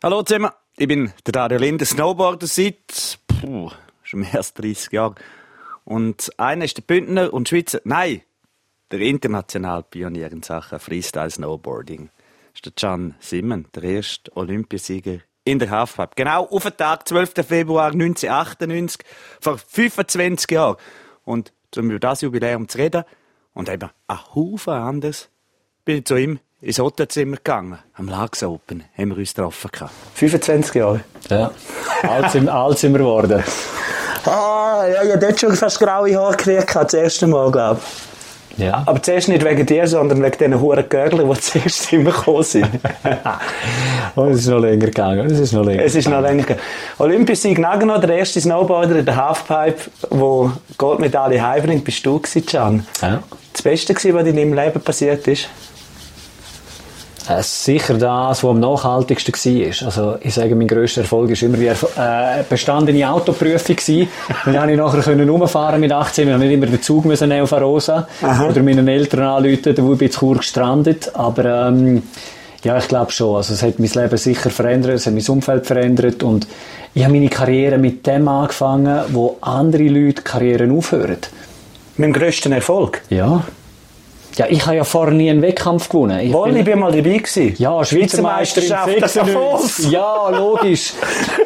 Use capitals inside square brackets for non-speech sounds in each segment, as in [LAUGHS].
Hallo zusammen, ich bin der Dario Linde, Snowboarder seit puh, schon mehr als 30 Jahren. Und einer ist der Bündner und Schweizer, nein, der internationale Pionier in Sachen Freestyle Snowboarding. Das ist der Can Simon, der erste Olympiasieger in der Halfpipe. Genau auf den Tag, 12. Februar 1998, vor 25 Jahren. Und um über das Jubiläum zu reden und eben ein Haufen anders, bin ich zu ihm ins Hotelzimmer gegangen. Am Lags Open haben wir uns getroffen. 25 Jahre? Ja. alt, sind, alt sind wir geworden. Ah, ja, ich habe dort schon fast graue Haare gekriegt, das erste Mal, glaube ich. Ja. Aber zuerst nicht wegen dir, sondern wegen diesen hohen Görgeln, die [LAUGHS] zuerst immer gekommen sind. Und es ist noch länger gegangen. Es ist noch länger Es ist noch länger gegangen. Olympiasieg Nagano, der erste Snowboarder in der Halfpipe, der Goldmedaille heimbringt, bist du gewesen, Can. Ja. Das Beste was in deinem Leben passiert ist? Äh, sicher das, was am nachhaltigsten war. Also, ich sage, mein grösster Erfolg war immer die Erf äh, bestandene Autoprüfung gewesen. [LAUGHS] Dann konnte ich nachher können rumfahren mit 18. Wir haben nicht immer den Zug müssen auf Arosa. Oder meinen Eltern anrufen, wo ich bin zu Chur gestrandet. Aber, ähm, ja, ich glaube schon. Also, es hat mein Leben sicher verändert, es hat mein Umfeld verändert und ich habe meine Karriere mit dem angefangen, wo andere Leute Karrieren aufhören. Mit dem grössten Erfolg? Ja. Ja, ich habe ja vorher nie einen Wettkampf gewonnen. Ich Wohl, ich bin mal dabei gewesen. Ja, Schweizer Meister in Meisterschaft, 96. Ja, logisch.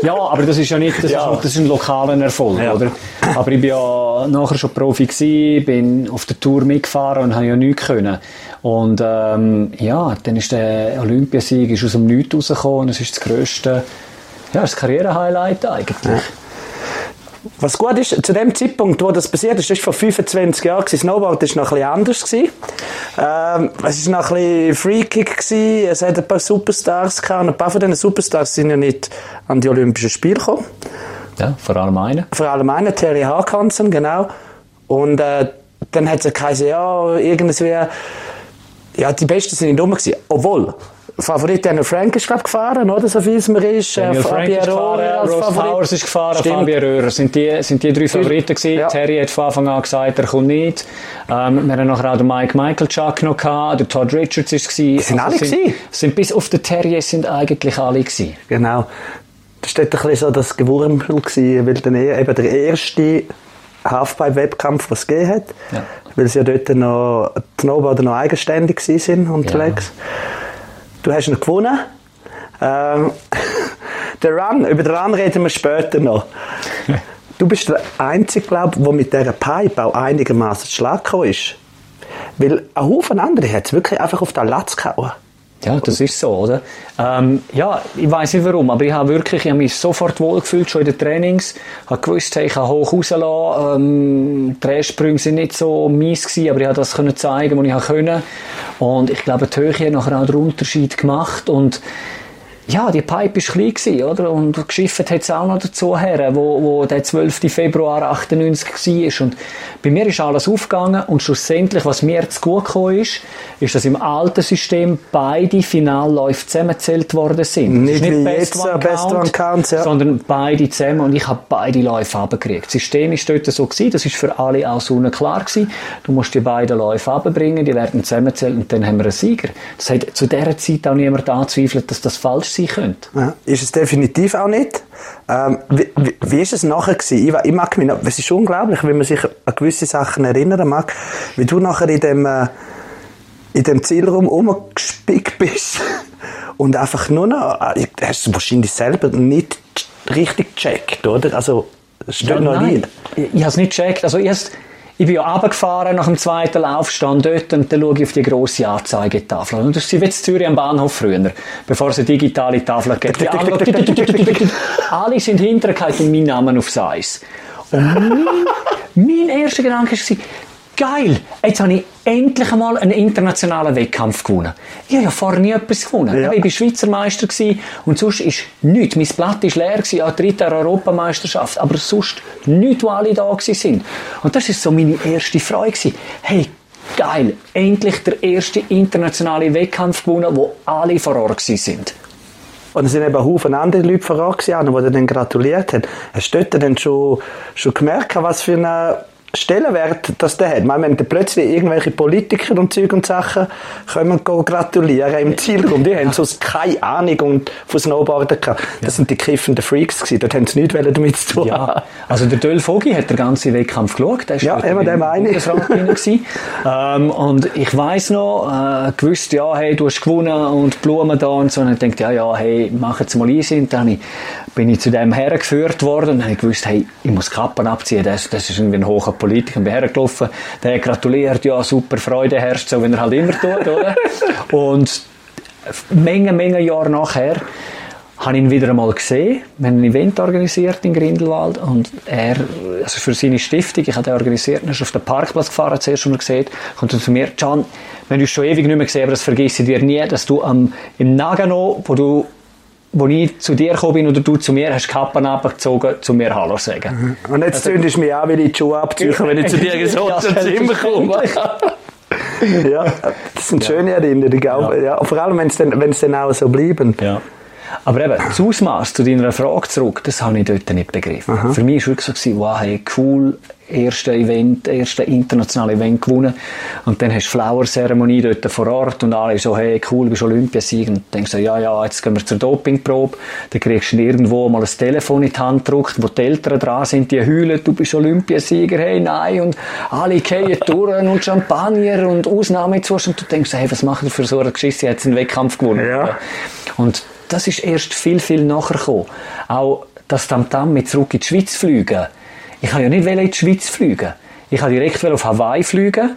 Ja, aber das ist ja nicht, das, Ja. ist, das ist ein lokaler Erfolg, Ja. oder? Aber ich bin ja nachher schon Profi gewesen, bin auf der Tour mitgefahren und habe ja nichts können. Und, ähm, ja, dann ist der Olympiasieg ist aus dem Nichts rausgekommen und es ist das grösste, ja, das Karrierehighlight eigentlich. Was gut ist, zu dem Zeitpunkt, wo das passiert ist, das war vor 25 Jahren, gewesen. Snowboard war noch ein bisschen anders. Gewesen. Ähm, es war noch ein bisschen Freekick, gewesen. es hat ein paar Superstars gehabt, und ein paar von diesen Superstars sind ja nicht an die Olympischen Spiele gekommen. Ja, vor allem einer. Vor allem einer, Terry Harkansen, genau. Und äh, dann hat es geheißen, ja, irgendwie, ja, die Besten sind nicht rum gewesen. Obwohl, Favorit Daniel Frank ist, glaub, gefahren, oder? So viel es mir ist. Äh, Daniel Frank Fabio ist gefahren, Aurora als Ross Favorit. Powers ist gefahren, Stimmt. Fabio Röhrer. Sind die, sind die drei Favoriten gewesen. Ja. Terry hat von Anfang an gesagt, er kommt nicht. Ähm, wir haben nachher auch den Mike Michael Chuck noch gehabt, der Todd Richards ist gewesen. sind alle sind, gewesen? sind bis auf den Terry sind eigentlich alle gewesen. Genau. Das war dort ein bisschen so das Gewurmel, gewesen, weil dann eben der erste Halfpipe-Wettkampf, was es gegeben hat. Ja. Weil sie ja dort noch, die Snowboarder noch eigenständig sind unterwegs. Du hast ihn gewonnen. Ähm, [LAUGHS] der Run, über den Run reden wir später noch. Du bist der Einzige, glaube ich, der mit dieser Pipe auch einigermaßen Schlag ist. Weil ein Haufen andere hat es wirklich einfach auf den Latz gehauen. Ja, das ist so, oder? Ähm, ja, ich weiß nicht warum, aber ich habe wirklich, ich habe mich sofort wohlgefühlt, schon in den Trainings. Habe gewusst, hey, ich kann hoch rauslassen. Ähm, Drehsprünge sind nicht so mies gewesen, aber ich habe das können zeigen, was ich können. Und ich glaube, die Höhe hat nachher auch den Unterschied gemacht und ja, die Pipe war klein, gewesen, oder? Und geschifft hat es auch noch dazu her, wo, wo der 12. Februar 98 war. Und bei mir ist alles aufgegangen und schlussendlich, was mir zu gut gekommen ist, ist, dass im alten System beide Finalläufe zusammengezählt worden sind. Nicht ist wie Best jetzt, One äh, Best Count, One Count, ja. sondern beide zusammen und ich habe beide Läufe abgekriegt. Das System ist dort so gewesen, das ist für alle auch so klar gewesen. Du musst die beiden Läufe abbringen, die werden zusammengezählt und dann haben wir einen Sieger. Das hat zu dieser Zeit auch niemand angezweifelt, dass das falsch sein könnte. Ja, ist es definitiv auch nicht. Ähm, wie, wie, wie ist es nachher gewesen? Ich, ich mag mich noch, es ist unglaublich, wenn man sich an gewisse Sachen erinnern mag, wie du nachher in dem, äh, in dem Zielraum rumgespickt bist [LAUGHS] und einfach nur noch, äh, hast du wahrscheinlich selber nicht richtig gecheckt, oder? Also, es steht noch nein, nie. ich, ich habe es nicht gecheckt. Also ich, ich bin ja runtergefahren nach dem zweiten Lauf, stand dort und dann schaue ich auf die grosse Anzeigetafel. Und das wie in Zürich am Bahnhof früher, bevor es eine digitale Tafel gibt. Alle- sind hintergehalten mein Name aufs Eis. Und mein, mein erster Gedanke war, geil, jetzt habe ich endlich einmal einen internationalen Wettkampf gewonnen. Ich habe ja vorher nie etwas gewonnen. Ja. Ich war Schweizer Meister gewesen und sonst ist nichts. Mein Blatt war leer, gewesen, auch dritte Europameisterschaft, aber sonst nichts, wo alle da sind. Und das war so meine erste Freude. gewesen. Hey, geil, endlich der erste internationale Wettkampf gewonnen, wo alle vor Ort sind. Und es sind eben Haufen andere Leute voran gewesen, die dir dann gratuliert haben. Hast du dort dann schon, schon gemerkt, was für eine Stellenwert das der hat. Wenn dann plötzlich irgendwelche Politiker und Zeug und Sachen kommen go gratulieren im Zielraum, die haben sonst keine Ahnung und von Snowboarden gehabt. Das sind die kiffenden Freaks gewesen. Dort haben sie nichts damit zu tun. Ja, also der Döll Vogi hat den ganzen Wettkampf geschaut. Der ist Ja, dort eben, im der meine [LAUGHS] ähm, und ich weiss noch, äh, gewusst, ja, hey, du hast gewonnen und Blumen da und so. Und ich dachte, ja, ja, hey, mach jetzt mal easy. Und dann bin ich zu dem hergeführt worden und dann habe ich gewusst, hey, ich muss Kappen abziehen. Das, das ist irgendwie ein hoher Politiker. Und hergelaufen. Der gratuliert, ja, super, Freude herrscht, so wie er halt immer tut, oder? [LAUGHS] und Menge, Menge Jahre nachher habe ich ihn wieder einmal gesehen. Wir haben ein Event organisiert in Grindelwald und er, also für seine Stiftung, ich habe den organisiert, er ist auf den Parkplatz gefahren, zuerst schon mal gesehen, kommt zu mir, Can, wir haben uns schon ewig nicht mehr gesehen, aber das vergesse ich dir nie, dass du am, im Nagano, wo du wo ich zu dir gekommen bin oder du zu mir, hast die Kappen abgezogen, zu mir Hallo sagen. Und jetzt zündest du mich auch wieder in die Schuhe abziehen, wenn ich zu dir gesagt [LAUGHS] Ja, ins Zimmer komme. Ja, das sind schöne Erinnerungen. auch. Ja. vor allem, wenn es dann, wenn es dann auch so bleiben. Ja. Aber eben, das Ausmaß zu deiner Frage zurück, das habe ich dort nicht begriffen. Für mich war wirklich so, wow, hey, cool, erste Event, erste internationale Event gewonnen. Und dann hast du Flower-Zeremonie dort vor Ort und alle so, hey, cool, du bist Olympiasieger. Und denkst so, ja, ja, jetzt gehen wir zur Dopingprobe. Dann kriegst du irgendwo mal ein Telefon in die Hand gedrückt, wo die Eltern dran sind, die heulen, du bist Olympiasieger, hey, nein. Und alle gehen [LAUGHS] durch und Champagner und Ausnahmezustand. Und du denkst so, hey, was machen wir für so eine Geschichte? Jetzt einen Wettkampf gewonnen. Ja. Und das ist erst viel, viel nachher gekommen. Auch das Tamtam mit zurück in die Schweiz fliegen. Ich wollte ja nicht in die Schweiz fliegen. Ich wollte direkt auf Hawaii fliegen.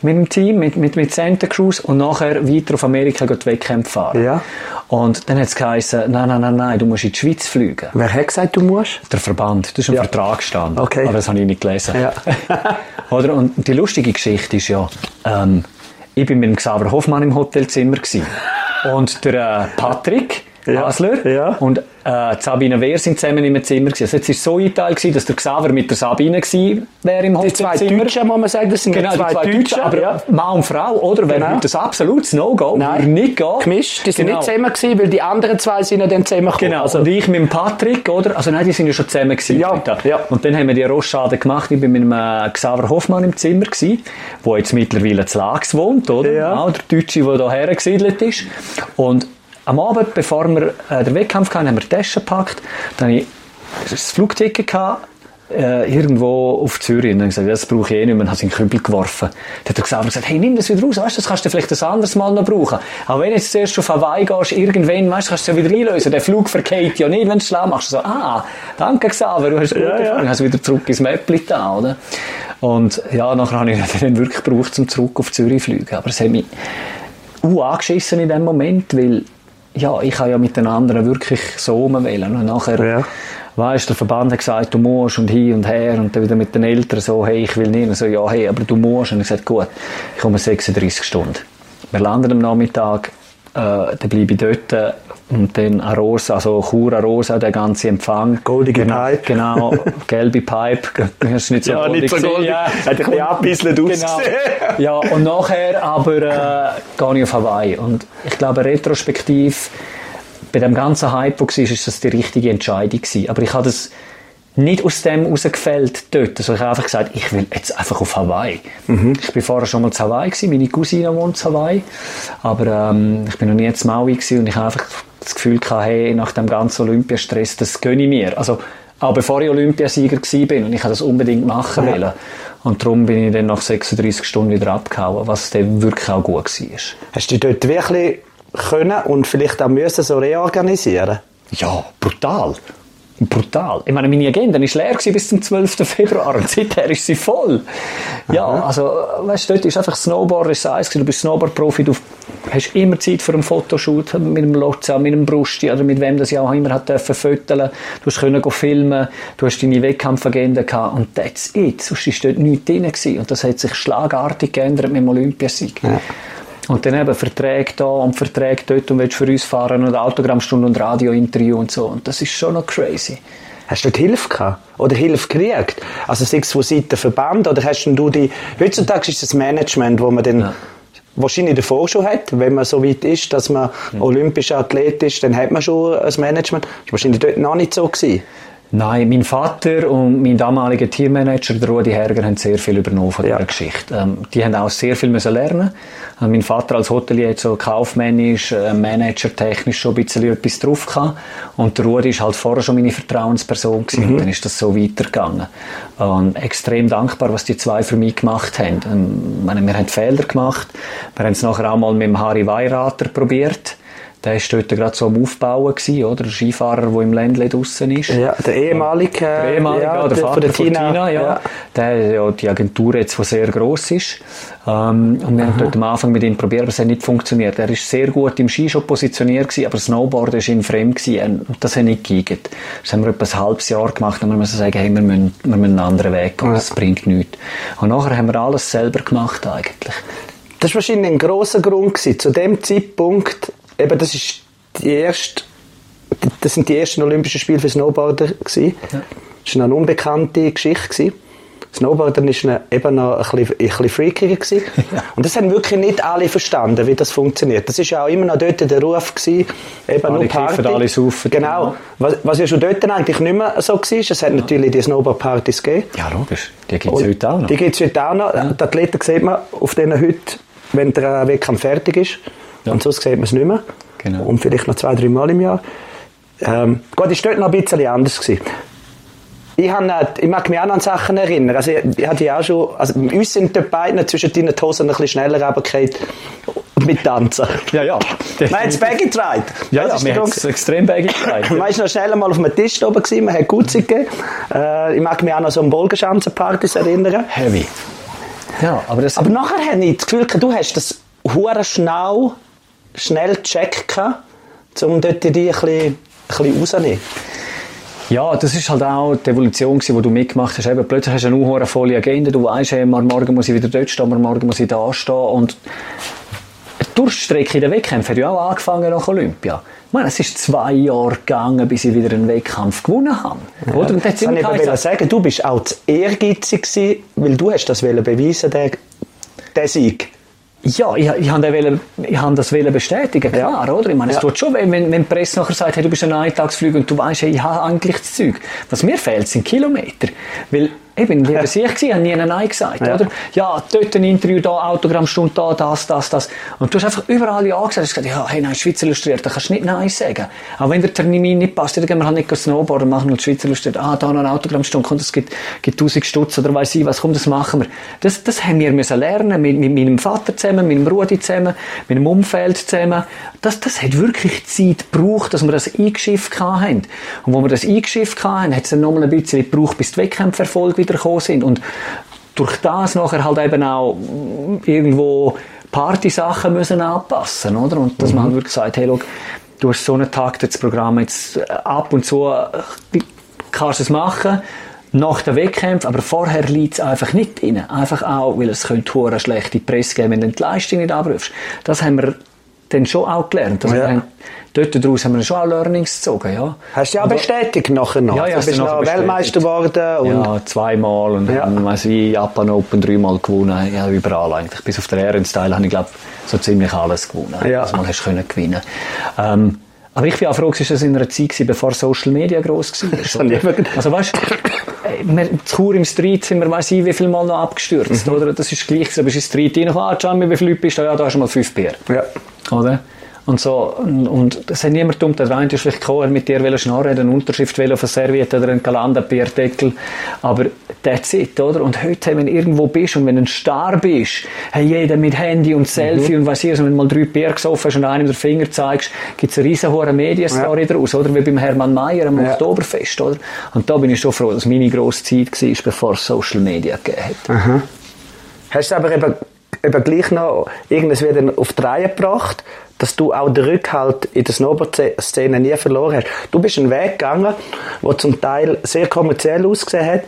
Mit dem Team, mit, mit, mit Santa Cruz und nachher weiter auf Amerika die Wettkämpfe fahren. Ja. Und dann hat es geheißen, nein, nein, nein, nein, du musst in die Schweiz fliegen. Wer hat gesagt, du musst? Der Verband, das ist im Ja. Vertrag gestanden. Okay. Aber das habe ich nicht gelesen. Ja. [LAUGHS] Oder? Und die lustige Geschichte ist ja, ähm, ich bin mit dem Xaver Hoffmann im Hotelzimmer gewesen. Und der äh, Patrick Ja. Hasler Ja. und äh, die Sabine Wehr sind zusammen im Zimmer gewesen. Also jetzt ist so eingeteilt gewesen, dass der Xaver mit der Sabine gewesen wäre im Die zwei Hotelzimmer. Deutschen, muss man sagen, das sind Genau, die zwei, Deutschen. aber ja. Mann und Frau, oder? Wäre Genau. das absolutes No-Go. Nein. Würde nicht gehen. Gemischt, die sind Genau. nicht zusammen gewesen, weil die anderen zwei sind ja dann zusammen gekommen. Genau, Also, und ich mit dem Patrick, oder? Also nein, die sind ja schon zusammen gewesen. Ja, ja. Und dann haben wir die Rochade gemacht. Ich bin mit dem äh, Xaver Hoffmann im Zimmer gewesen, wo jetzt mittlerweile zu Lags wohnt, oder? Ja. Auch der Deutsche, der hierher gesiedelt ist. Und am Abend, bevor wir äh, den Wettkampf hatten, haben wir die Tasche gepackt. Dann hatte ich das Flugticket gehabt, äh, irgendwo auf Zürich. Und dann gesagt, das brauche ich eh nicht mehr. Und habe es in den Kübel geworfen. Dann hat der Xaver gesagt, hey, nimm das wieder raus, weißt das kannst du vielleicht ein anderes Mal noch brauchen. Aber wenn du jetzt zuerst auf Hawaii gehst, irgendwann, weißt kannst du es ja wieder einlösen. Der Flug verkehrt ja nicht, wenn du schlau machst. So, ah, danke Xaver, du hast es gut Ja, ja. hast wieder zurück ins Mäppli da, oder? Und ja, nachher habe ich dann wirklich gebraucht, um zurück auf Zürich zu fliegen. Aber es hat mich uh, angeschissen in dem Moment, weil ja, ich habe ja mit den anderen wirklich so rumwählen. Und nachher, Ja. weißt, der Verband hat gesagt, du musst und hin und her und dann wieder mit den Eltern so, hey, ich will nicht. Und so, ja, hey, aber du musst. Und ich gesagt, gut, ich komme 36 Stunden. Wir landen am Nachmittag, äh, dann bleibe ich dort und dann Arosa, also Chur Arosa, der ganze Empfang. Goldige genau, Pipe. Genau, gelbe Pipe. Das ist nicht so Ja, nicht so goldig. ja. Hat ein bisschen Genau. ausgesehen. [LAUGHS] Ja, und nachher aber äh, gehe ich auf Hawaii. Und ich glaube, retrospektiv, bei dem ganzen Hype, der war, ist das die richtige Entscheidung gewesen. Aber ich habe das nicht aus dem rausgefällt dort. Also ich habe einfach gesagt, ich will jetzt einfach auf Hawaii. Ich bin vorher schon mal zu Hawaii gewesen, meine Cousine wohnt zu Hawaii. Aber ähm, ich bin noch nie zu Maui gewesen und ich habe einfach das Gefühl gehabt, hey, nach dem ganzen Olympiastress, das gönne ich mir. Also, auch bevor ich Olympiasieger gewesen bin und ich das unbedingt machen wollen. Und darum bin ich dann nach 36 Stunden wieder abgehauen, was dann wirklich auch gut war. Hast du dich dort wirklich können und vielleicht auch müssen so reorganisieren? Ja, brutal. Brutal. Ich meine, meine Agenda war leer bis zum 12. Februar und seither ist sie voll. Ja, also, weißt du, dort ist einfach Snowboard, ist eins du bist Snowboard-Profi, du hast immer Zeit für einen Fotoshoot mit dem Lotza, mit dem Brusti oder mit wem das ja auch immer hat dürfen fotografieren. Du hast können filmen, du hast deine Wettkampfagenda gehabt und that's it. Sonst ist dort nichts drin gewesen. Und das hat sich schlagartig geändert mit dem Olympiasieg. Und dann eben Verträge da und Verträge dort und willst für uns fahren und Autogrammstunde und Radiointerview und so. Und das ist schon noch crazy. Hast du dort Hilfe gehabt? Oder Hilfe gekriegt? Also sei es von Seiten Verband oder hast du die... Heutzutage ist das Management, wo man dann wahrscheinlich davor schon hat, wenn man so weit ist, dass man olympischer Athlet ist, dann hat man schon ein Management. Das war wahrscheinlich dort noch nicht so gewesen. Nein, mein Vater und mein damaliger Teammanager, der Rudi Herger, haben sehr viel übernommen von Ja. dieser Geschichte. Ähm, die haben auch sehr viel müssen lernen. Äh, mein Vater als Hotelier hat so kaufmännisch, äh, managertechnisch schon ein bisschen etwas drauf gehabt. Und der Rudi ist halt vorher schon meine Vertrauensperson gewesen. Und dann ist das so weitergegangen. Und extrem dankbar, was die zwei für mich gemacht haben. Ähm, meine, wir haben Fehler gemacht. Wir haben es nachher auch mal mit dem Harry Weirater probiert. Der war dort gerade so am Aufbauen, gewesen, oder? Der Skifahrer, der im Ländle draussen ist. Ja, der ehemalige, äh, Der ehemalige, ja, der, Vater von der Tina. ja. Der hat ja die Agentur jetzt, die sehr gross ist. Ähm, und wir haben dort am Anfang mit ihm probiert, aber es hat nicht funktioniert. Er ist sehr gut im Ski schon positioniert gewesen, aber Snowboard ist ihm fremd gewesen. Und das hat nicht geeignet. Das haben wir etwa ein halbes Jahr gemacht und wir müssen sagen, hey, wir müssen, wir müssen einen anderen Weg gehen. Das bringt nichts. Und nachher haben wir alles selber gemacht eigentlich. Das war wahrscheinlich ein grosser Grund gewesen. Zu dem Zeitpunkt, eben das ist die erste, das sind die ersten Olympischen Spiele für Snowboarder gewesen. Das war eine unbekannte Geschichte gewesen. Snowboardern ist eine- eben noch ein bisschen, ein bisschen freakiger gewesen. [LAUGHS] Und das haben wirklich nicht alle verstanden, wie das funktioniert. Das ist ja auch immer noch dort der Ruf gewesen, eben Alle nur Party. kiffen, alle saufen. Genau. Was, was ja schon dort eigentlich nicht mehr so war, es hat natürlich die Snowboard-Partys gegeben. Ja, logisch. Die gibt es heute auch noch. Die gibt es heute auch noch. Die Athleten sieht man auf denen heute, wenn der Wettkampf fertig ist. Ja. Und sonst sieht man es nicht mehr. Genau. Und vielleicht noch zwei, drei Mal im Jahr. Ähm, gut, ist dort noch ein bisschen anders gewesen. Ich, hab, ich mag mich auch noch an Sachen erinnern. Also, ich, ich hatte ja auch schon, also, uns sind dort beiden zwischen deinen Hosen ein bisschen schneller runtergefallen mit Tanzen. Ja, ja. Man hat es Baggy getragen. Ja, Das ja, wir haben es extrem beigetragen. Man [LAUGHS] ist noch schnell mal auf einem Tisch oben gewesen, man hat Gutzi gegeben. Äh, ich mag mich auch noch so an Bolgenschanzenpartys erinnern. Heavy. Ja, aber das... Aber nachher habe ich das Gefühl, du hast das hure schnell, schnell gehabt, um dort die ein bisschen, ein bisschen rauszunehmen. Ja, das ist halt auch die Evolution, die du mitgemacht hast. Eben, plötzlich hast du eine unhure volle Agenda. Du weißt, hey, morgen muss ich wieder dort stehen, morgen muss ich da stehen. Und die Durchstrecke in den Wettkämpfen hat ja auch angefangen nach Olympia. Ich meine, es ist zwei Jahre gegangen, bis ich wieder einen Wettkampf gewonnen habe. Oder? Und Das dann wollte ich aber sagen, du bist auch zu ehrgeizig gewesen, weil du hast das wollen beweisen, der, der Sieg. Ja, ich, ich habe habe das wollen bestätigen, klar, oder? Ich meine, es Ja. tut schon weh, wenn, wenn die Presse nachher sagt, hey, du bist ein Eintagsflüger und du weißt, hey, ich habe eigentlich das Zeug. Was mir fehlt, sind Kilometer. Weil, eben, wie ja. ich war, habe nie ein Nein gesagt, Ja. oder? Ja, dort ein Interview, da Autogrammstunde, da, das, das, das. Und du hast einfach überall Ja gesagt. Du hast gesagt, ja, hey, nein, Schweizer illustriert, da kannst du nicht Nein sagen. Auch wenn der Termin nicht passt, dann gehen wir halt nicht Snowboarden, machen nur die Schweizer illustriert. Ah, da noch eine Autogrammstunde, komm, das gibt, gibt 1000 Stutz oder weiss ich was, komm, das machen wir. Das, das haben wir müssen lernen, mit, mit meinem Vater zusammen, mit dem Rudi zusammen, mit dem Umfeld zusammen. Das, das hat wirklich Zeit gebraucht, dass wir das eingeschifft haben. Und wo wir das eingeschifft haben, hat es dann nochmal ein bisschen gebraucht, bis die Wettkämpferfolge wieder gekommen sind. Und durch das nachher halt eben auch irgendwo Partysachen müssen anpassen, oder? Und dass man halt wirklich sagt, hey, schau, du hast so ein taktetes Programm, jetzt äh, ab und zu äh, kannst du es machen, nach den Wettkämpfen, aber vorher liegt es einfach nicht drin. Einfach auch, weil es könnte schlechte Presse geben, wenn du die Leistung nicht abrufst. Das haben wir dann schon auch gelernt. Also Ja. haben, dort daraus haben wir schon auch Learnings gezogen, ja. Hast du ja auch bestätigt nachher noch. Ja, ja, du bist noch. Weltmeister geworden. Und Ja, zweimal und Ja. ja. weiss wie Japan Open dreimal gewonnen. Ja, überall eigentlich. Bis auf den Ehrensteil habe ich glaube so ziemlich alles gewonnen. Ja. Also mal hast können gewinnen. Ähm, aber ich bin auch froh, dass das in einer Zeit war, bevor Social Media gross war. Das habe ich immer gedacht. Also weißt, wir, zu Chur im Street sind wir, weiss ich, wie viel Mal noch abgestürzt, Mhm. oder? Das ist gleich, so, bist du in den Street rein, ah, Jamie, wie viele Leute bist du? Ja, da hast du mal fünf Bier. ja. Oder? Und so, und, das hat niemand dumm da rein, du hast vielleicht gekommen, mit dir wollen schnarren, eine Unterschrift wollen auf eine Serviette oder einen Galanderbierdeckel, aber that's it, oder? Und heute, hey, wenn du irgendwo bist und wenn du ein Star bist, hey, jeder mit Handy und Selfie und weiss ich, also wenn du mal drei Bier gesoffen hast und einem den Finger zeigst, gibt's eine riesen hohe Medienstory daraus, oder? Wie beim Hermann Mayer am Ja. Oktoberfest, oder? Und da bin ich schon froh, dass meine grosse Zeit war, bevor es Social Media gegeben hat. Hast du aber eben, eben gleich noch irgendwas wieder auf die Reihe gebracht, dass du auch den Rückhalt in der Snowboard-Szene nie verloren hast. Du bist einen Weg gegangen, der zum Teil sehr kommerziell ausgesehen hat.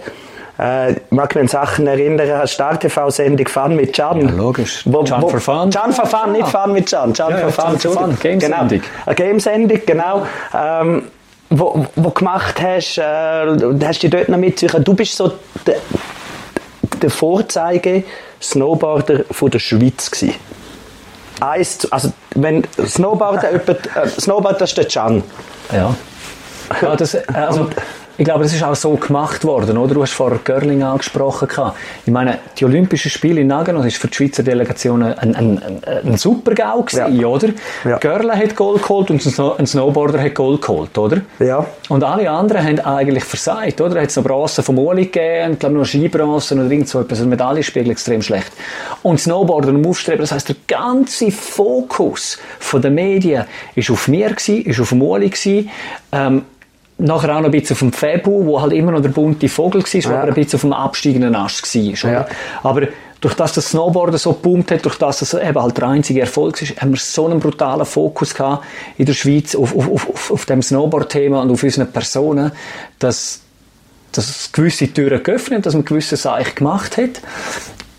Äh, ich mag mich an Sachen erinnern, Star-TV-Sendung Fun mit Can. Ja, logisch. Can for Fun. Can for Fun, nicht Ah. Fun mit Can. Can Ja, ja, for Fun, Can for Fun. Game-Sendung. Genau. Eine Game-Sendung, genau. Ähm, wo, wo gemacht hast, äh, hast du dich dort noch mitziehen. Du bist so der, der Vorzeige Snowboarder von der Schweiz gsi. Eins, zu- also wenn Snowboarder [LAUGHS] jemand, äh, Snowboarder ist der Can. Ja. Ja, das, also, ich glaube, das ist auch so gemacht worden, oder? Du hast vorher Görling angesprochen. Ich meine, die Olympischen Spiele in Nagano ist für die Schweizer Delegation ein, ein, ein, ein super GAU gewesen, Ja. oder? Ja. Görle hat Gold geholt und ein Snow- ein Snowboarder hat Gold geholt, oder? Ja. Und alle anderen haben eigentlich versagt, oder? Hat es noch Bronze vom Uli gegeben, ich glaube noch Skibronze oder irgend so etwas. Also Medaillenspiegel extrem schlecht. Und Snowboarder und Aufstreben, das heisst, der ganze Fokus von den Medien ist auf mir gewesen, ist auf dem Uli gewesen. Ähm, nachher auch noch ein bisschen auf dem Febu, wo halt immer noch der bunte Vogel war, Ja. aber ein bisschen auf dem absteigenden Ast war. Ja. Aber durch das das Snowboarden so gepumpt hat, durch das das eben halt der einzige Erfolg ist, haben wir so einen brutalen Fokus gehabt in der Schweiz auf, auf, auf, auf, auf dem Snowboard-Thema und auf unseren Personen, dass, dass es gewisse Türen geöffnet hat, dass man gewisse Sachen gemacht hat.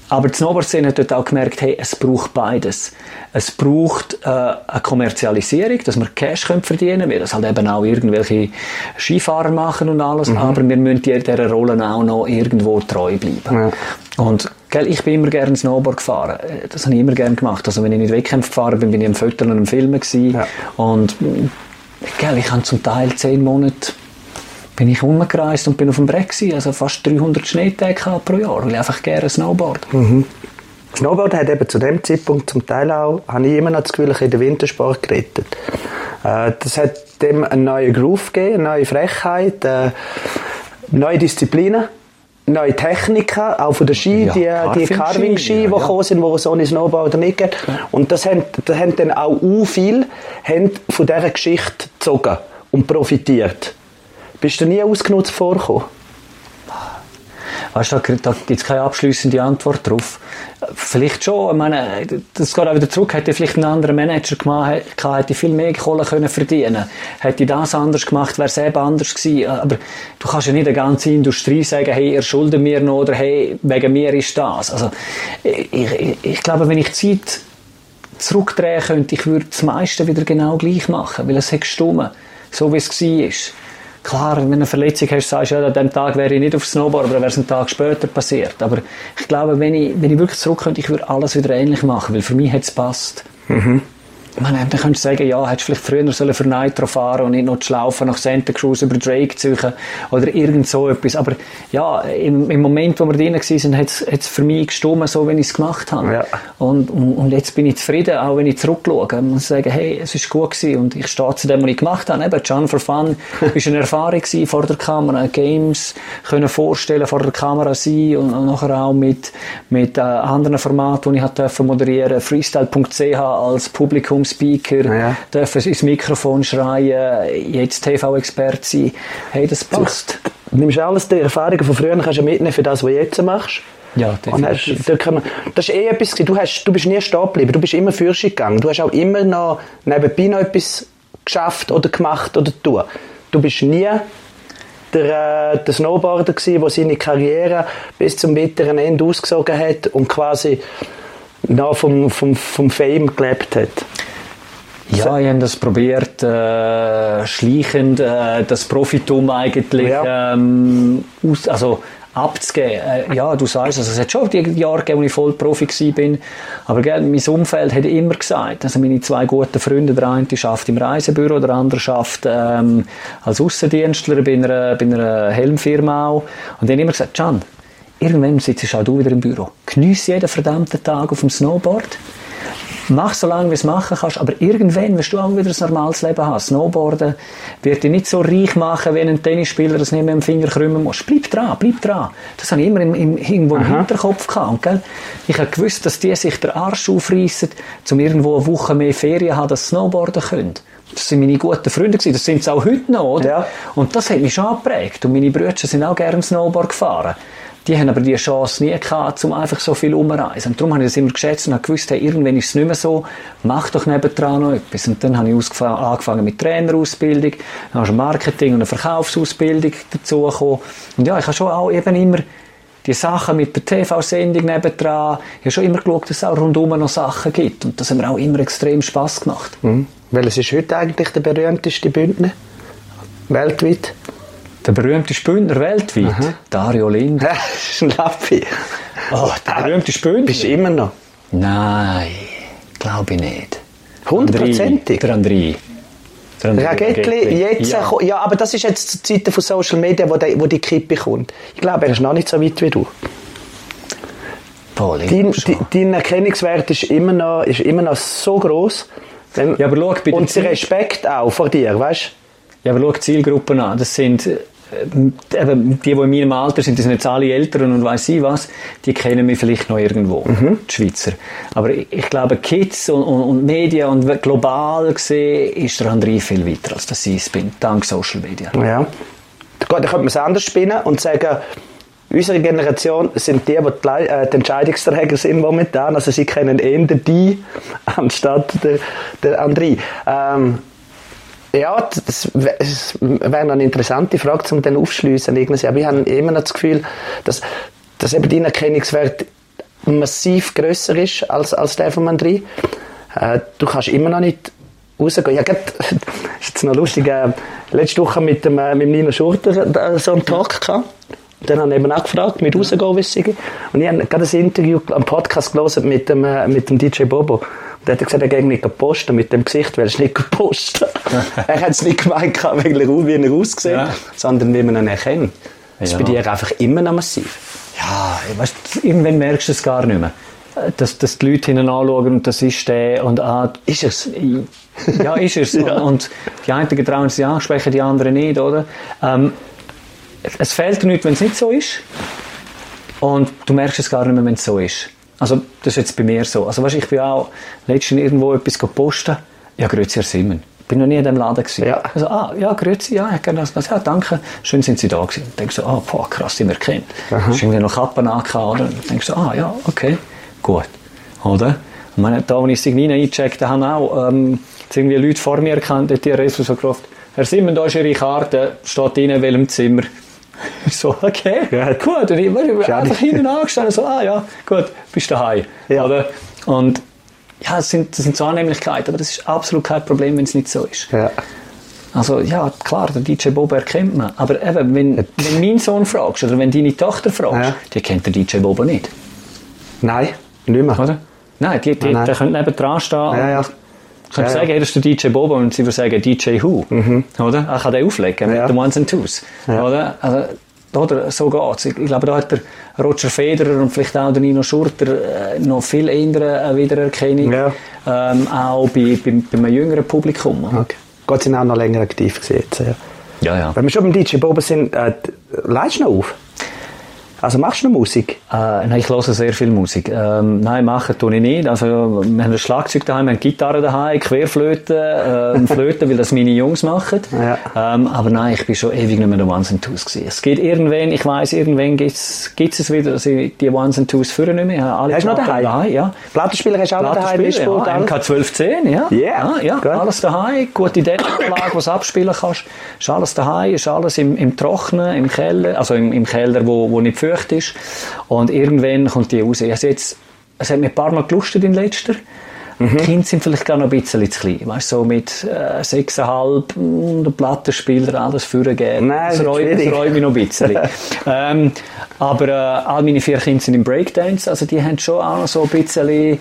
Aber die Snowboard-Szene hat dort auch gemerkt, hey, es braucht beides. Es braucht äh, eine Kommerzialisierung, dass wir Cash können verdienen können, weil das halt eben auch irgendwelche Skifahrer machen und alles. Aber wir müssen die- dieser Rolle auch noch irgendwo treu bleiben. Ja. Und gell, ich bin immer gerne Snowboard gefahren. Äh, Das habe ich immer gerne gemacht. Also wenn ich nicht Wettkämpfe gefahren bin, bin ich am Foto und am Filmen gewesen. Ja. Und gell, ich habe zum Teil zehn Monate bin ich rumgereist und bin auf dem Breck gewesen. Also fast 300 Schneetage pro Jahr, weil ich einfach gerne Snowboard. Snowboard hat eben zu dem Zeitpunkt zum Teil auch, habe ich immer noch das Gefühl, in den Wintersport gerettet. Äh, das hat dem einen neuen Groove gegeben, eine neue Frechheit, äh, neue Disziplinen, neue Techniken, auch von den Ski, Ja, die, die Carving-Ski, die ja, ja. gekommen sind, die so eine Snowboarder nicht gibt. Und das haben, das haben dann auch u viel haben von dieser Geschichte gezogen und profitiert. Bist du nie ausgenutzt vorgekommen? Weißt du, da, da gibt es keine abschließende Antwort drauf. Vielleicht schon, ich meine, das geht auch wieder zurück, hätte ich vielleicht einen anderen Manager gemacht, hätte ich viel mehr Kohle können verdienen Hätte das anders gemacht, wäre es eben anders gewesen. Aber du kannst ja nicht der ganze Industrie sagen, hey, ihr schuldet mir noch, oder hey, wegen mir ist das. Also, ich, ich, ich glaube, wenn ich die Zeit zurückdrehen könnte, ich würde das meiste wieder genau gleich machen, weil es hat gestummen, so wie es war. Klar, wenn du eine Verletzung hast, sagst du, ja, an dem Tag wäre ich nicht auf Snowboard, aber dann wäre es einen Tag später passiert. Aber ich glaube, wenn ich, wenn ich wirklich zurück könnte, ich würde alles wieder ähnlich machen, weil für mich hat es passt. Ich meine, dann könntest du sagen, ja, hättest du vielleicht früher sollen für Nitro fahren und nicht noch die Schlaufe nach Santa Cruz über Drake ziehen oder irgend so etwas. Aber ja, im, im Moment, wo wir drin waren, hat es für mich gestummen, so wie ich es gemacht habe. Ja. Und, und, und jetzt bin ich zufrieden, auch wenn ich zurückschaue. Ich muss sagen, hey, es ist gut gewesen und ich stehe zu dem, was ich gemacht habe. Eben, John for Fun [LAUGHS] war eine Erfahrung gewesen, vor der Kamera, Games können vorstellen, vor der Kamera sein und, und nachher auch mit, mit äh, anderen Formaten, die ich moderieren freestyle.ch als Publikumspeaker, Ja. dürfen ins Mikrofon schreien, jetzt TV-Experte sein. Hey, das passt. Du nimmst alles die Erfahrungen von früher kannst du mitnehmen für das, was du jetzt machst. Ja, hast, definitiv. kann man, das ist eh etwas, du, hast, du bist nie stehen geblieben, du bist immer Fürsche gegangen. Du hast auch immer noch nebenbei noch etwas geschafft oder gemacht oder tun. Du bist nie der, äh, der Snowboarder gewesen, der seine Karriere bis zum bitteren Ende ausgesogen hat und quasi noch vom, vom, vom Fame gelebt hat. Ja, ich habe das probiert, äh, schleichend äh, das Profitum eigentlich Ja. ähm, aus, also abzugeben. Äh, ja, du sagst, also es hat schon die Jahre gegeben, wo ich voll Profi gewesen bin, aber gell, mein Umfeld hat immer gesagt, also meine zwei guten Freunde, der eine schafft im Reisebüro, der andere schafft ähm, als Aussendienstler bei einer, bei einer Helmfirma auch. Und die haben immer gesagt, Can, irgendwann sitzt auch du wieder im Büro. Geniess jeden verdammten Tag auf dem Snowboard. Mach so lange, wie du es machen kannst, aber irgendwann wirst du auch wieder ein normales Leben haben. Snowboarden wird dich nicht so reich machen, wie ein Tennisspieler das nicht mehr am Finger krümmen muss. Bleib dran, bleib dran. Das habe ich immer im, im, irgendwo im Hinterkopf gehabt. Und, gell? Ich habe gewusst, dass die sich den Arsch aufreissen, um irgendwo eine Woche mehr Ferien zu haben, dass sie Snowboarden können. Das sind meine guten Freunde gewesen. Das sind sie auch heute noch, oder? Ja. Und das hat mich schon geprägt. Und meine Brüder sind auch gerne Snowboard gefahren. Die haben aber die Chance nie gehabt, um einfach so viel umzureisen. Und darum habe ich das immer geschätzt und habe gewusst, hey, irgendwann ist es nicht mehr so, mach doch nebendran noch etwas. Und dann habe ich angefangen mit Trainerausbildung, dann hast du Marketing und eine Verkaufsausbildung dazu gekommen. Und ja, ich habe schon auch eben immer die Sachen mit der TV-Sendung nebendran, ich habe schon immer geschaut, dass es auch rundum noch Sachen gibt. Und das hat mir auch immer extrem Spass gemacht. Mhm. Welches ist heute eigentlich der berühmteste Bündner? Weltweit? Der berühmteste Bündner weltweit, Dario Lind. [LAUGHS] Lappi. Oh, der berühmteste Bündner? Bist du immer noch? Nein, glaube ich nicht. Hundertprozentig? Der André. Der André Ragettli, jetzt, Ja. ja. ja, aber das ist jetzt zur Zeit von Social Media, wo die, wo die Kippe kommt. Ich glaube, er ist noch nicht so weit wie du. Ich Dein, dein Erkennungswert ist immer noch, ist immer noch so groß. Ja, aber schau, bei und der Respekt auch vor dir, weißt Ja, aber schau die Zielgruppen an. Das sind äh, eben, die, die in meinem Alter sind, die sind jetzt alle Eltern und weiss ich was, die kennen mich vielleicht noch irgendwo, Mhm. die Schweizer. Aber ich, ich glaube, Kids und, und, und Medien und global gesehen ist der André viel weiter, als das ich es bin, dank Social Media. Ja. Gut, dann könnte man es anders spinnen und sagen, unsere Generation sind die, die äh, die Entscheidungsträger sind momentan. Also sie kennen eher die [LAUGHS] anstatt der, der André. Ähm, ja, das wäre eine interessante Frage, um dann aufschliessen. Aber ich habe immer noch das Gefühl, dass, dass eben dein Erkennungswert massiv grösser ist als, als der von André. Äh, du kannst immer noch nicht rausgehen. Ja, grad, [LAUGHS] ist jetzt noch lustig. Äh, letzte Woche mit dem, äh, mit Nino Schurter äh, so einen Talk gehabt. Und dann habe ich eben auch gefragt, mit rausgehen, wie. Und ich habe gerade ein Interview, einen Podcast gelesen mit dem, äh, mit dem DJ Bobo. Der hat gesagt, er geht nicht posten mit dem Gesicht, weil er es nicht [LAUGHS] posten. [LAUGHS] er hat es nicht gemeint, weil er, wie er aussieht, Ja. sondern wie man ihn erkennt. Das ist Ja. bei dir einfach immer noch massiv. Ja, weißt, irgendwann merkst du es gar nicht mehr. Dass, dass die Leute hinten anschauen und das ist der und ah, Ist es? Ja, ist es. [LAUGHS] Ja. Und die einen trauen sich ansprechen, die anderen nicht, oder? Ähm, es fehlt dir nichts, wenn es nicht so ist. Und du merkst es gar nicht mehr, wenn es so ist. Also, das ist jetzt bei mir so. Also, weißt, ich bin auch letztens irgendwo etwas gepostet. Ja, grüezi, Herr Simon. Ich bin noch nie in diesem Laden gewesen. Ja. Also, ah, ja, grüezi, ja, ich gerne das. das. Ja, danke. Schön sind Sie da gewesen. Und denkst so, ah, boah, krass, die mir kennt. Hast irgendwie noch Kappen angehabt, oder? Und denkst so, ah, ja, okay, gut. Oder? Und meine, da, als ich Signine eingecheckt habe, haben auch, ähm, irgendwie Leute vor mir erkannt, die haben so gefragt, Herr Simon, da ist Ihre Karte, steht in welchem Zimmer. Ich so, okay, Ja. gut. Und ich, du, Schade. einfach hinten angestanden, so, ah ja, gut, bist daheim. Ja. Oder? Und ja, das sind, das sind so Annehmlichkeiten, aber das ist absolut kein Problem, wenn es nicht so ist. Ja. Also ja, klar, der DJ Bobo erkennt man. Aber eben, wenn, wenn mein Sohn fragst oder wenn deine Tochter fragst, Ja. die kennt der DJ Bobo nicht. Nein, nicht mehr. Oder? Nein, die, die, Nein. der könnte neben dran stehen. Ja, ja. Kannst Ja, sagen, das ist der DJ Bobo und sie würde sagen DJ Who. Oder? Er kann den auflegen mit den Ones and Twos. Oder? Also, oder? So geht's. Ich, ich glaube, da hat der Roger Federer und vielleicht auch der Nino Schurter äh, noch viel eine Wiedererkennung. Ja. Ähm, auch bei, bei, bei einem jüngeren Publikum. Okay. Gott sind auch noch länger aktiv gewesen jetzt, ja. Ja, ja. Wenn wir schon beim DJ Bobo sind, äh, leidest du noch auf? Also machst du noch Musik? Äh, nein, ich höre sehr viel Musik. Ähm, nein, machen tue ich nicht. Also, wir haben ein Schlagzeug daheim, wir haben Gitarre daheim, Querflöte, äh, [LAUGHS] Flöte, weil das meine Jungs machen. Ja. Ähm, aber nein, ich bin schon ewig nicht mehr der Ones and Twos gewesen. Es geht irgendwann, ich weiss, irgendwann gibt's gibt's es wieder, dass ich die Ones and Twos führen nicht mehr. Alle Hast du noch Platten daheim? Ja. Plattenspieler hast du auch noch daheim? Ja, alles? MK1210, ja. Yeah, ja, ja gut. alles daheim, gute Dämpferanlage, was du abspielen kannst. Ist alles daheim, ist alles im, im Trocknen, im Keller, also im, im Keller, wo, wo nicht feucht ist. Und irgendwann kommt die raus. Also jetzt, es hat mir ein paar Mal gelustet in letzter. Mhm. Die Kinder sind vielleicht gar noch ein bisschen zu klein. Weißt so mit äh, 6,5, mm, der Plattenspieler, alles vorgeben. Nein, das das reut mich noch ein bisschen. [LAUGHS] ähm, aber äh, all meine vier Kinder sind im Breakdance, also die haben schon auch noch so ein bisschen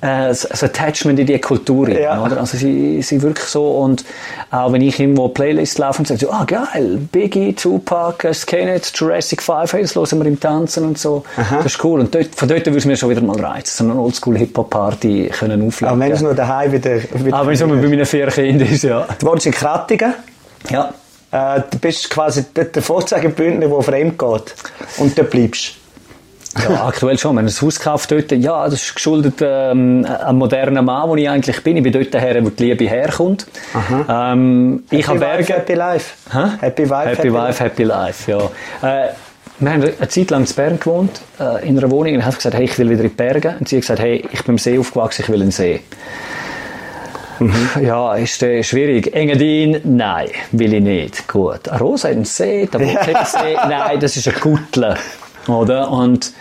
äh, das das Attachment in die Kultur. Ja. Oder? Also sie, sie wirklich so und auch wenn ich irgendwo Playlist laufe und sage so, ah geil, Biggie, Tupac, äh, Skinhead, Jurassic 5, hey, das hören wir im Tanzen und so. Das ist cool. Und dort, von dort würde es mir schon wieder mal reizen, so eine Oldschool-Hip-Hop-Party können auflegen. Auch wenn es nur daheim wieder... wieder Aber wenn es nur bei meinen vier Kindern ist, ja. Du wohnst in Krattigen. Ja. Äh, du bist quasi der Vorzeigebündner, der fremd geht. Und dort bleibst Ja, aktuell schon. Wir haben ein Haus gekauft dort. Ja, das ist geschuldet ähm, einem modernen Mann, wo ich eigentlich bin. Ich bin dort her, wo die Liebe herkommt. Ähm, ich habe Happy Berge. Happy Life. Hä? Happy Wife, Happy, Wife, Happy Life, ja. Äh, wir haben eine Zeit lang in Bern gewohnt, äh, in einer Wohnung. Und ich habe gesagt, hey, ich will wieder in die Berge. Und sie hat gesagt, hey, ich bin im See aufgewachsen, ich will einen See. Ja, ist äh, schwierig. Engadin, nein, will ich nicht. Gut. Rosa hat einen See, hat einen See, nein, das ist ein Guttle. Oder? Und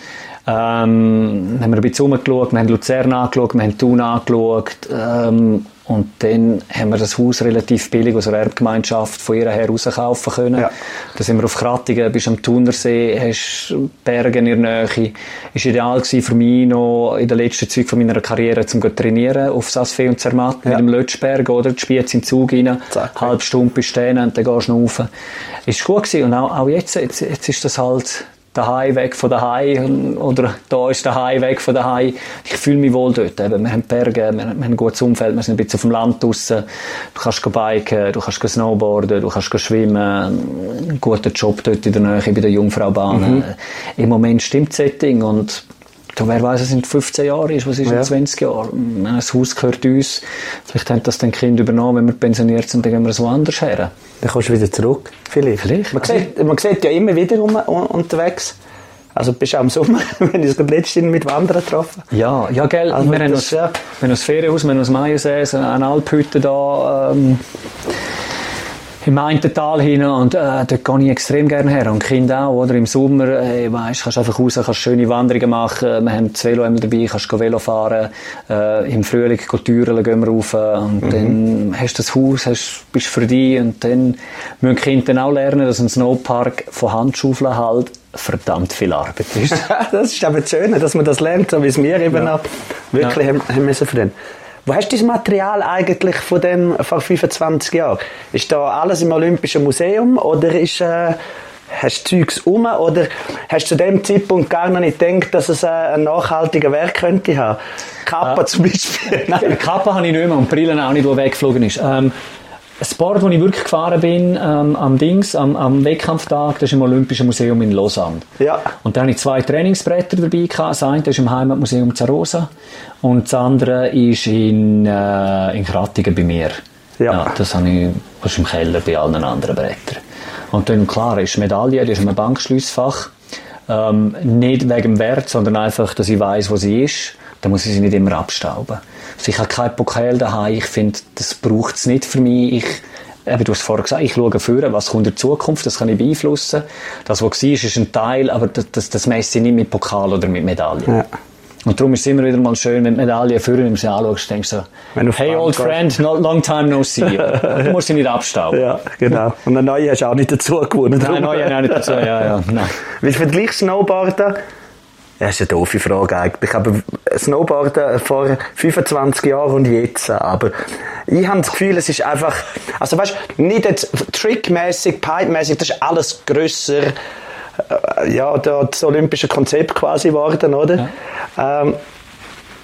ähm, haben wir ein bisschen rumgeschaut, wir haben Luzern angeschaut, wir haben Thun angeschaut. Ähm, Und dann haben wir das Haus relativ billig aus einer Erbgemeinschaft von ihr her rauskaufen können. Ja. Da sind wir auf Krattigen, bist am Thunersee, hast Berge in der Nähe. Ist ideal gewesen für mich noch in der letzten Zeit von meiner Karriere zum zu trainieren auf Sasfee und Zermatt Ja. mit dem Lötschberg, oder? Die in den Zug rein, Zack. halbe Stunde bist du und dann gehst du rauf. Ist gut gewesen. Und auch, auch jetzt, jetzt, jetzt ist das halt daheim weg von daheim oder da ist daheim weg von daheim. Ich fühle mich wohl dort. Eben, wir haben Berge, wir, haben- ein gutes Umfeld, wir sind ein bisschen auf dem Land draussen. Du kannst biken, du kannst snowboarden, du kannst schwimmen. Ein guter Job dort in der Nähe bei der Jungfraubahn. Im Moment stimmt das Setting und du, wer weiß, es sind 15 Jahre ist, was ist Ja. in 20 Jahren? Das Haus gehört uns. Vielleicht haben das dann Kinder übernommen, wenn wir pensioniert sind, dann gehen wir es woanders her. Dann kommst du wieder zurück. Vielleicht. Vielleicht. Man, sieht, man sieht ja immer wieder um, un, unterwegs. Also bist du auch im Sommer, [LAUGHS] wenn ich das letztens mit Wandern getroffen. Ja, ja, gell. Also wir, haben das, uns, ja. wir haben uns Ferienhaus, wir haben uns Majensee, so eine Alphütte da ähm, im einen Tal hin und äh, dort gehe ich extrem gerne her. Und Kinder auch, oder? Im Sommer, äh, weißt, kannst einfach raus, kannst schöne Wanderungen machen. Wir haben das Velo immer dabei, kannst Velo fahren. Äh, Im Frühling go Türen gehen wir rauf. Und dann hast du das Haus, hast, bist für dich. Und dann müssen die Kinder dann auch lernen, dass ein Snowpark von Handschaufeln halt verdammt viel Arbeit ist. [LAUGHS] das ist aber das Schöne, dass man das lernt, so wie es wir eben noch wirklich haben, haben müssen verdienen. Wo hast du das Material eigentlich von dem vor 25 Jahren? Ist da alles im Olympischen Museum oder ist, äh, hast du Zeugs um oder hast du zu dem Zeitpunkt gar noch nicht gedacht, dass es äh, einen nachhaltigen Wert könnte haben? Kappa zum Beispiel. [LAUGHS] Die Kappe habe ich nicht mehr und die Brille auch nicht, die weggeflogen ist. Ähm, das Board, wo ich wirklich gefahren bin, ähm, am Dings, am, am Wettkampftag, das ist im Olympischen Museum in Lausanne. Ja. Und da hatte ich zwei Trainingsbretter dabei. Gehabt. Das eine ist im Heimatmuseum Zarosa und das andere ist in, äh, in Krattigen bei mir. Ja. das habe ich das ist im Keller bei allen anderen Brettern. Und dann, klar, ist Medaille, die ist in einem Bankschliessfach. Ähm, nicht wegen dem Wert, sondern einfach, dass ich weiß, wo sie ist. Dann muss ich sie nicht immer abstauben. Also ich habe kein Pokal daheim. Ich finde, das braucht es nicht für mich. Ich, eben, du hast vorher gesagt, ich schaue vor, was kommt in der Zukunft, das kann ich beeinflussen. Das, was war, ist ein Teil, aber das, das, das messe ich nicht mit Pokal oder mit Medaille. Ja. Und darum ist es immer wieder mal schön, wenn du die Medaille vorne im Saal anschaust, denkst du so, hey old friend, not long time no see. du musst sie nicht abstauben. Ja, genau. Und eine neue hast du auch nicht dazu gewonnen. Nein, nein, ja, nicht dazu, ja, ja, nein. Vergleichst du Snowboarden? Ja, das ist eine doofe Frage eigentlich. Aber Snowboarden vor 25 Jahren und jetzt. Aber ich habe das Gefühl, es ist einfach, also weißt nicht jetzt trickmäßig, pipe-mäßig, das ist alles grösser. äh, Ja, da das olympische Konzept quasi geworden, oder? Ähm,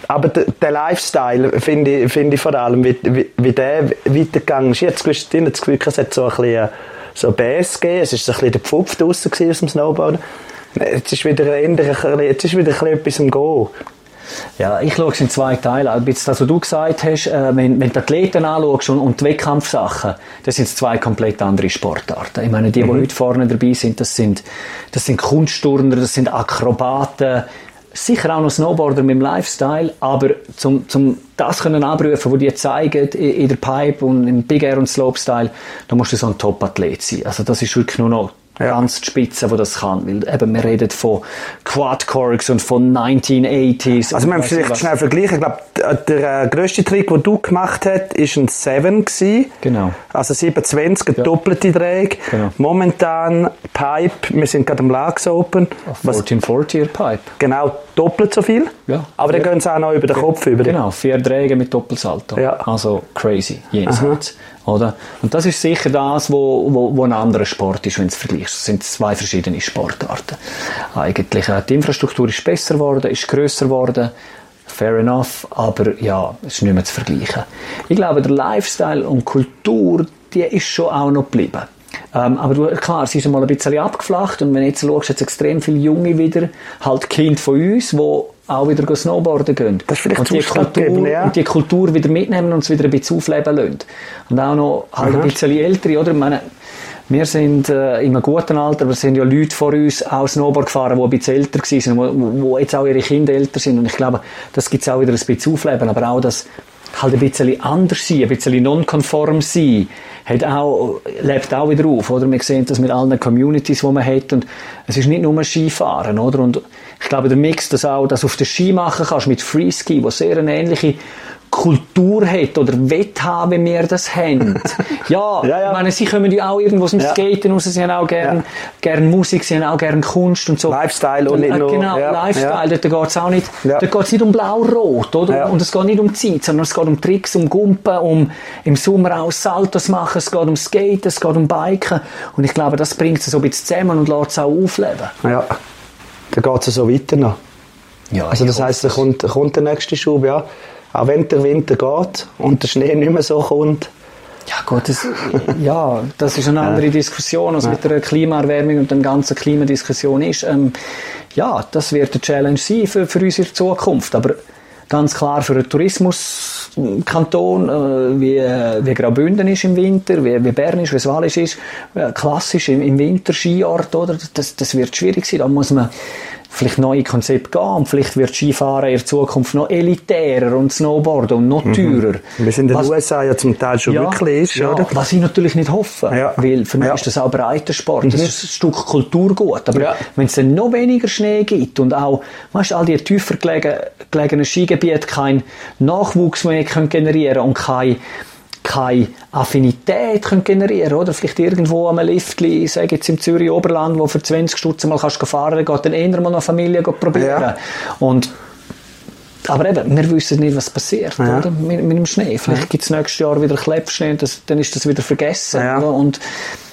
aber der, Lifestyle finde ich, finde ich vor allem, wie, wie, wie der weitergegangen ist. Jetzt hast du das Gefühl, es hat so ein bisschen äh, so Bass gegeben, es ist so ein bisschen der Pfupf draussen gewesen aus dem Snowboarden. Jetzt ist wieder, bisschen, jetzt ist wieder etwas im Go. Ja, ich schaue es in zwei. Ein bisschen das, was du gesagt hast, äh, wenn, wenn du die Athleten anschaust und, und die Wettkampfsachen, das sind zwei komplett andere Sportarten. Ich meine, die, die heute vorne dabei sind, das sind, das sind Kunstturner, das sind Akrobaten, sicher auch noch Snowboarder mit dem Lifestyle, aber zum, zum das können abrufen, was die zeigen in, in der Pipe und im Big Air und Slopestyle, da musst du so ein Top-Athlet sein. Also das ist wirklich nur noch Ja. ganz die Spitze, die das kann. Weil eben, wir reden von Quad-Corks und von 1980s. Also, man weiss vielleicht was. schnell vergleichen. Ich glaube, der, äh, grösste Trick, den du gemacht hast, ist ein 7 gewesen. Genau. Also 720, eine Ja. doppelte Drehung. Genau. Momentan Pipe, wir sind gerade am Lags Open. Was, 1440er Pipe. genau, doppelt so viel. Ja. Aber dann Ja. gehen sie auch noch über den Kopf über. Genau, vier Dräge mit Doppelsalto. Ja. Also crazy, jenseits. Oder? Und das ist sicher das, wo, wo, wo ein anderer Sport ist, wenn du es vergleichst. Das sind zwei verschiedene Sportarten. Eigentlich, äh, die Infrastruktur ist besser geworden, ist grösser geworden. Fair enough, aber ja, es ist nicht mehr zu vergleichen. Ich glaube, der Lifestyle und Kultur, die ist schon auch noch geblieben. Ähm, aber du, klar, es ist einmal ein bisschen abgeflacht und wenn du jetzt schaust, jetzt extrem viele Junge wieder, halt Kind von uns, die auch wieder snowboarden gehen. Das ist vielleicht und die, Kultur, ja. und die Kultur wieder mitnehmen und es wieder ein bisschen aufleben lassen. Und auch noch halt ein bisschen ältere, oder? Ich meine, wir sind äh, in einem guten Alter, aber es sind ja Leute vor uns auch Snowboard gefahren, die ein bisschen älter waren, wo, wo jetzt auch ihre Kinder älter sind. Und ich glaube, das gibt es auch wieder ein bisschen aufleben, aber auch das halt ein bisschen anders sein, ein bisschen non-konform sein, hat auch, lebt auch wieder auf, oder? Wir sehen das mit allen Communities, die man hat und es ist nicht nur Skifahren, oder? Und ich glaube, der Mix, dass auch das auf der Ski machen kannst mit Freeski, wo sehr eine ähnliche Kultur hat oder wett haben, wie wir das haben. [LAUGHS] ja, Ja, ja. ich meine, sie kommen ja auch irgendwo aus dem Ja. Skaten raus, sie haben auch gern, Ja. gern Musik, sie haben auch gern Kunst und so. Lifestyle und nicht Äh, nur- Genau, ja, Lifestyle, ja. dort geht's auch nicht, Ja. dort geht's nicht um blau-rot, oder? Und es geht nicht um Zeit, sondern es geht um Tricks, um Gumpen, um im Sommer auch Saltos machen, es geht um Skaten, es geht um Biken. Und ich glaube, das bringt es so ein bisschen zusammen und lässt es auch aufleben. Ja. Dann geht es so weiter noch. Ja, Also das heisst, da kommt, kommt der nächste Schub, ja. Auch wenn der Winter geht und der Schnee nicht mehr so kommt. Ja gut, das, ja, das ist eine andere Diskussion, als mit der Klimaerwärmung und der ganzen Klimadiskussion ist. Ähm, ja, das wird eine Challenge sein für, für unsere Zukunft. Aber ganz klar für einen Tourismuskanton, äh, wie, wie Graubünden ist im Winter, wie, wie Bern ist, wie Wallis ist, äh, klassisch im, im Winter Skiort, oder? Das, das wird schwierig sein. Da muss man vielleicht neue Konzepte gehen und vielleicht wird Skifahren in Zukunft noch elitärer und Snowboarden und noch teurer. Wir sind in den Was- USA ja zum Teil schon wirklich ist, ja, oder? Was ich natürlich nicht hoffe, Ja. weil für mich Ja. ist das auch Breitensport, das ist ein Stück Kulturgut. Aber Ja. wenn es dann noch weniger Schnee gibt und auch, weißt, all die tiefer gelegen, gelegenen Skigebiete keinen Nachwuchs mehr können generieren und kein keine Affinität können generieren oder vielleicht irgendwo am ich sage jetzt im Zürich Oberland, wo für 20 Stutz mal kannst fahren, dann geht dann eher mal eine Familie probieren. Ja. Und aber eben, wir wissen nicht, was passiert Ja. oder? Mit, mit dem Schnee. Vielleicht gibt es nächstes Jahr wieder Kleppschnee und das, dann ist das wieder vergessen. Ja. Und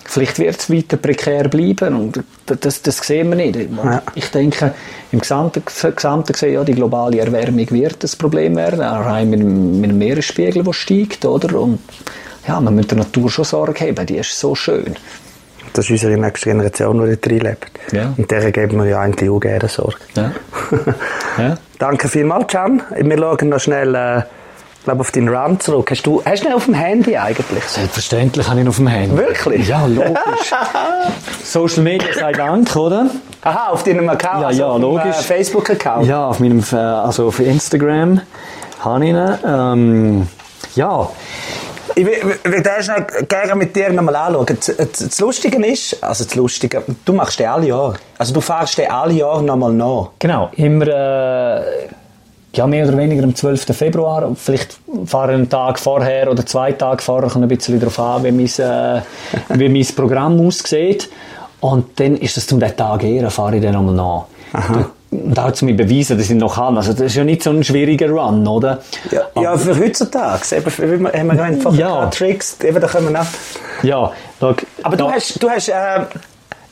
vielleicht wird es weiter prekär bleiben und das, das sehen wir nicht. Ja. Ich denke, im Gesamten, Gesamten gesehen, ja, die globale Erwärmung wird das Problem werden, auch rein mit, mit dem Meeresspiegel, der steigt. Oder? Und ja, man muss der Natur schon Sorge haben, die ist so schön. Das ist unsere nächste Generation, die dort reinlebt. Ja. Und der geben wir ja eigentlich auch gerne Sorge. Ja. [LAUGHS] ja. Danke vielmals, Can. Wir schauen noch schnell äh, glaube auf deinen Run zurück. Hast du, hast du ihn auf dem Handy eigentlich? Selbstverständlich habe ich ihn auf dem Handy. Wirklich? Ja, logisch. [LAUGHS] Social Media sei Dank, oder? Aha, auf deinem Account? Ja, also ja, auf dem, logisch. Äh, Facebook-Account? Ja, auf meinem, äh, also auf Instagram habe ich ihn. Ähm, ja, Ich den schnell gerne mit dir nochmal anschauen. Das, das, das Lustige ist, also das Lustige, du machst den alle Jahre. Also du fährst den alle Jahre nochmal nach. genau. Immer, äh, ja, mehr oder weniger am 12. Februar. Vielleicht fahre ich einen Tag vorher oder zwei Tage vorher, ein bisschen darauf an, wie mein, äh, wie mein Programm aussieht. Und dann ist es zum den Tag eher, fahre ich dann nochmal nach. Und auch zu mir beweisen, dass ich noch kann. Also das ist ja nicht so ein schwieriger Run, oder? Ja, ja für heutzutage. Eben, für, wir- haben wir einfach Ja. Tricks, eben, da kommen wir nach. Ja, schau, Aber du da- hast, du hast, äh,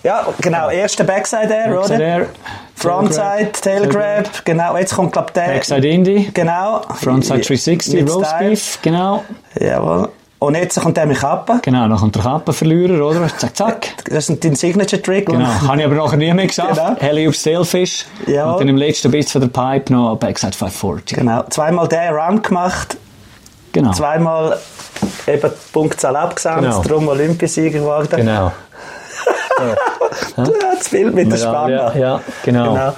ja, genau, erster Backside Air, Backside oder? Air, Frontside, Tail Grab, genau, jetzt kommt, glaub der. Backside Indie, Genau. Frontside 360, Mit Roast. Beef, genau. Jawohl. Und jetzt kommt der mit Kappe. Genau, dann kommt der Kappenverlierer, oder? Zack, zack. Das ist dein Signature-Trick. Genau, habe ich aber nachher nie mehr geschafft. Genau. Heli auf Sailfish. Jawohl. Und dann im letzten Bit von der Pipe noch Backside 540. Genau. Zweimal den Run gemacht, Genau. zweimal eben die Punktzahl abgesandt, Genau. darum Olympiasieger geworden. Genau. Ja, das Bild mit der Spanne. Ja, genau. Genau.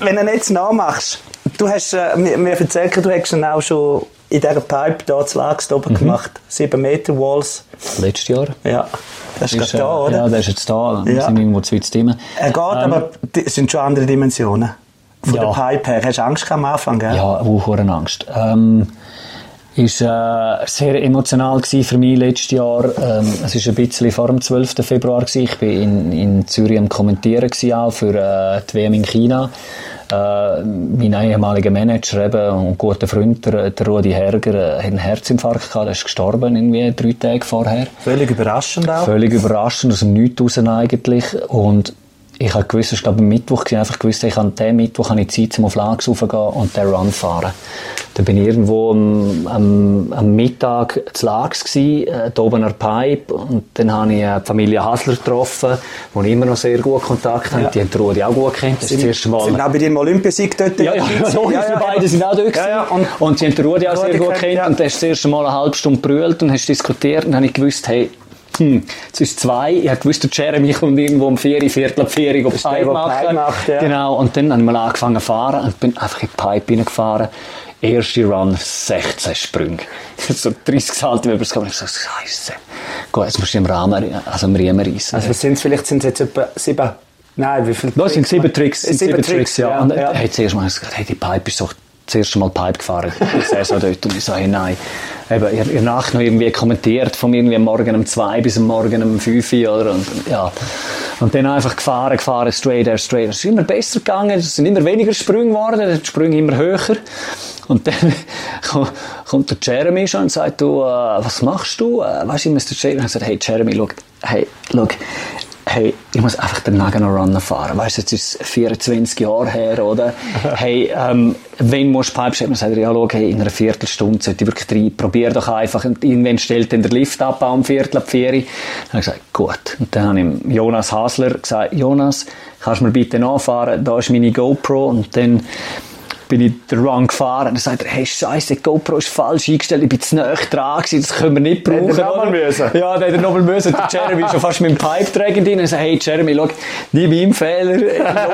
Wenn du jetzt nachmachst, du hast äh, mir, mir erzählt, du hast ihn auch schon in dieser Pipe hier zu Lagst Mhm. oben gemacht. 7 Meter Walls. Letztes Jahr. Ja. Das ist, Ist, gerade da, äh, oder? Ja, der ist jetzt da. Wir Ja. sind irgendwo zu weit stimmen. er geht, aber die- es sind schon andere Dimensionen. Von Ja. der Pipe her. Hast du Angst am Anfang, gell? Ja, auch Angst. Ähm, ist äh, sehr emotional für mich letztes Jahr. Ähm, es ist ein bisschen vor dem 12. Februar gewesen. Ich bin in, in Zürich am Kommentieren gewesen, auch für äh, die WM in China. Äh, mein ehemaliger Manager eben, und guter Freund, der, der Rudi Herger, äh, hat einen Herzinfarkt gehabt. Der ist gestorben irgendwie drei Tage vorher. Völlig überraschend auch. Völlig überraschend, aus dem Nichts raus eigentlich. Und ich habe gewusst, war glaube ich am Mittwoch, gewesen, einfach gewusst, ich an dem Mittwoch habe ich Zeit, um auf Lags raufzugehen und den Run fahren. Dann bin ich irgendwo am, am, am Mittag zu Lags gsi, äh, da oben an der Pipe, und dann habe ich äh, die Familie Hasler getroffen, wo ich immer noch sehr gut Kontakt habe. Ja. Die haben die Rudi auch gut kennt. Das ist das erste Mal. Sind auch bei dir im Olympiasieg dort? Ja, ja, ja, logisch, wir beide sind auch dort Ja, ja, gewesen. und- und, sie haben den Rudi auch Rudi sehr gut kennt, kennt ja. und der ist das erste Mal eine halbe Stunde brüllt und hast diskutiert und dann habe ich gewusst, hey, hm, es ist zwei, ich habe gewusst, der Jeremy kommt irgendwo um vier, viertel vier auf ist der, Pipe machen. Pipe macht, ja. Genau, und dann habe ich mal angefangen zu fahren und bin einfach in die Pipe reingefahren. Erste Run, 16 Sprünge. [LAUGHS] so 30 Zentimeter über das Ich so, Scheiße. Gut, jetzt musst du im Rahmen, also im Riemen reissen. Also was sind es? Vielleicht sind es jetzt etwa sieben... Nein, wie viel? Das sind sieben Tricks. Sind Sieben sieben Tricks, Tricks, ja. ja, Und ja. hat zuerst mal gesagt, hey, die Pipe ist doch das erste Mal Pipe gefahren, die Saison dort, und ich so, hey, nein. Eben, ihr, ihr Nacht noch irgendwie kommentiert, von irgendwie Morgen um zwei bis Morgen um fünf, oder, und, ja. Und dann einfach gefahren, gefahren, straight air, straight air. Es ist immer besser gegangen, es sind immer weniger Sprünge geworden, die Sprünge immer höher. Und dann [LAUGHS] kommt der Jeremy schon und sagt, du, äh, was machst du? Äh, weißt du, Mr. Jeremy? Und ich sagt, hey, Jeremy, look, hey, look, hey, ich muss einfach den Nagano Run fahren. Weißt du, jetzt ist es 24 Jahre her, oder? [LAUGHS] hey, ähm, wenn musst du Pipe? Dann sagt er, ja, schau, hey, in einer Viertelstunde sollte ich wirklich rein. Probier doch einfach. Und irgendwann stellt dann der Lift ab am Viertel ab vier. Dann habe ich gesagt, gut. Und dann habe ich Jonas Hasler gesagt, Jonas, kannst du mir bitte nachfahren? Da ist meine GoPro. Und dann bin ich den Run gefahren und dann sagt er, hey, scheiße, die GoPro ist falsch eingestellt, ich bin zu nahe dran gewesen, das können wir nicht brauchen. Hätte nochmal müssen? Ja, der hätte nochmal müssen. Der Jeremy ist schon fast mit dem Pipe drin und sagt, hey, Jeremy, schau, nie mein Fehler,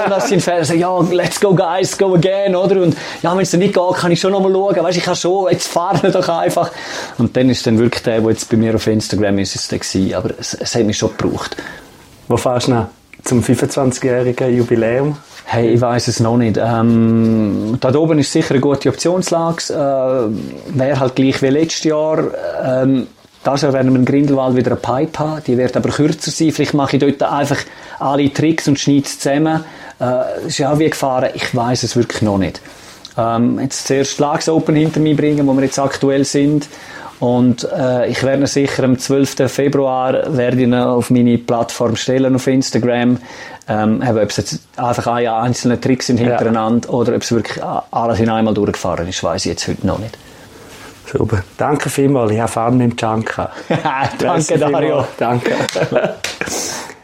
Jonas sein Fehler. Er sagt, ja, let's go guys, go again, oder? Und ja, wenn es nicht geht, kann ich schon nochmal schauen, weißt, ich kann schon, jetzt fahren wir doch einfach. Und dann ist dann wirklich der, der jetzt bei mir auf Instagram ist, ist der gewesen. aber es, es hat mich schon gebraucht. Wo fährst du noch? Zum 25-jährigen Jubiläum? Hey, ich weiß es noch nicht. Ähm, da oben ist sicher eine gute Optionslage. Äh, Wäre halt gleich wie letztes Jahr. Ähm, das Jahr werden wir in Grindelwald wieder eine Pipe haben. Die wird aber kürzer sein. Vielleicht mache ich dort einfach alle Tricks und schneide es zusammen. Äh, ist ja auch wie gefahren. Ich weiß es wirklich noch nicht. Ähm, jetzt zuerst Lags Open hinter mir bringen, wo wir jetzt aktuell sind. Und äh, ich werde sicher am 12. Februar werde ich auf meine Plattform stellen auf Instagram. Ähm, ob es jetzt einfach einzelne Tricks sind hintereinander ja. oder ob es wirklich alles in einmal durchgefahren ist, weiß ich jetzt heute noch nicht. Super. Danke vielmals. Ich habe Fun mit dem. Danke, Dario. Danke. [LAUGHS]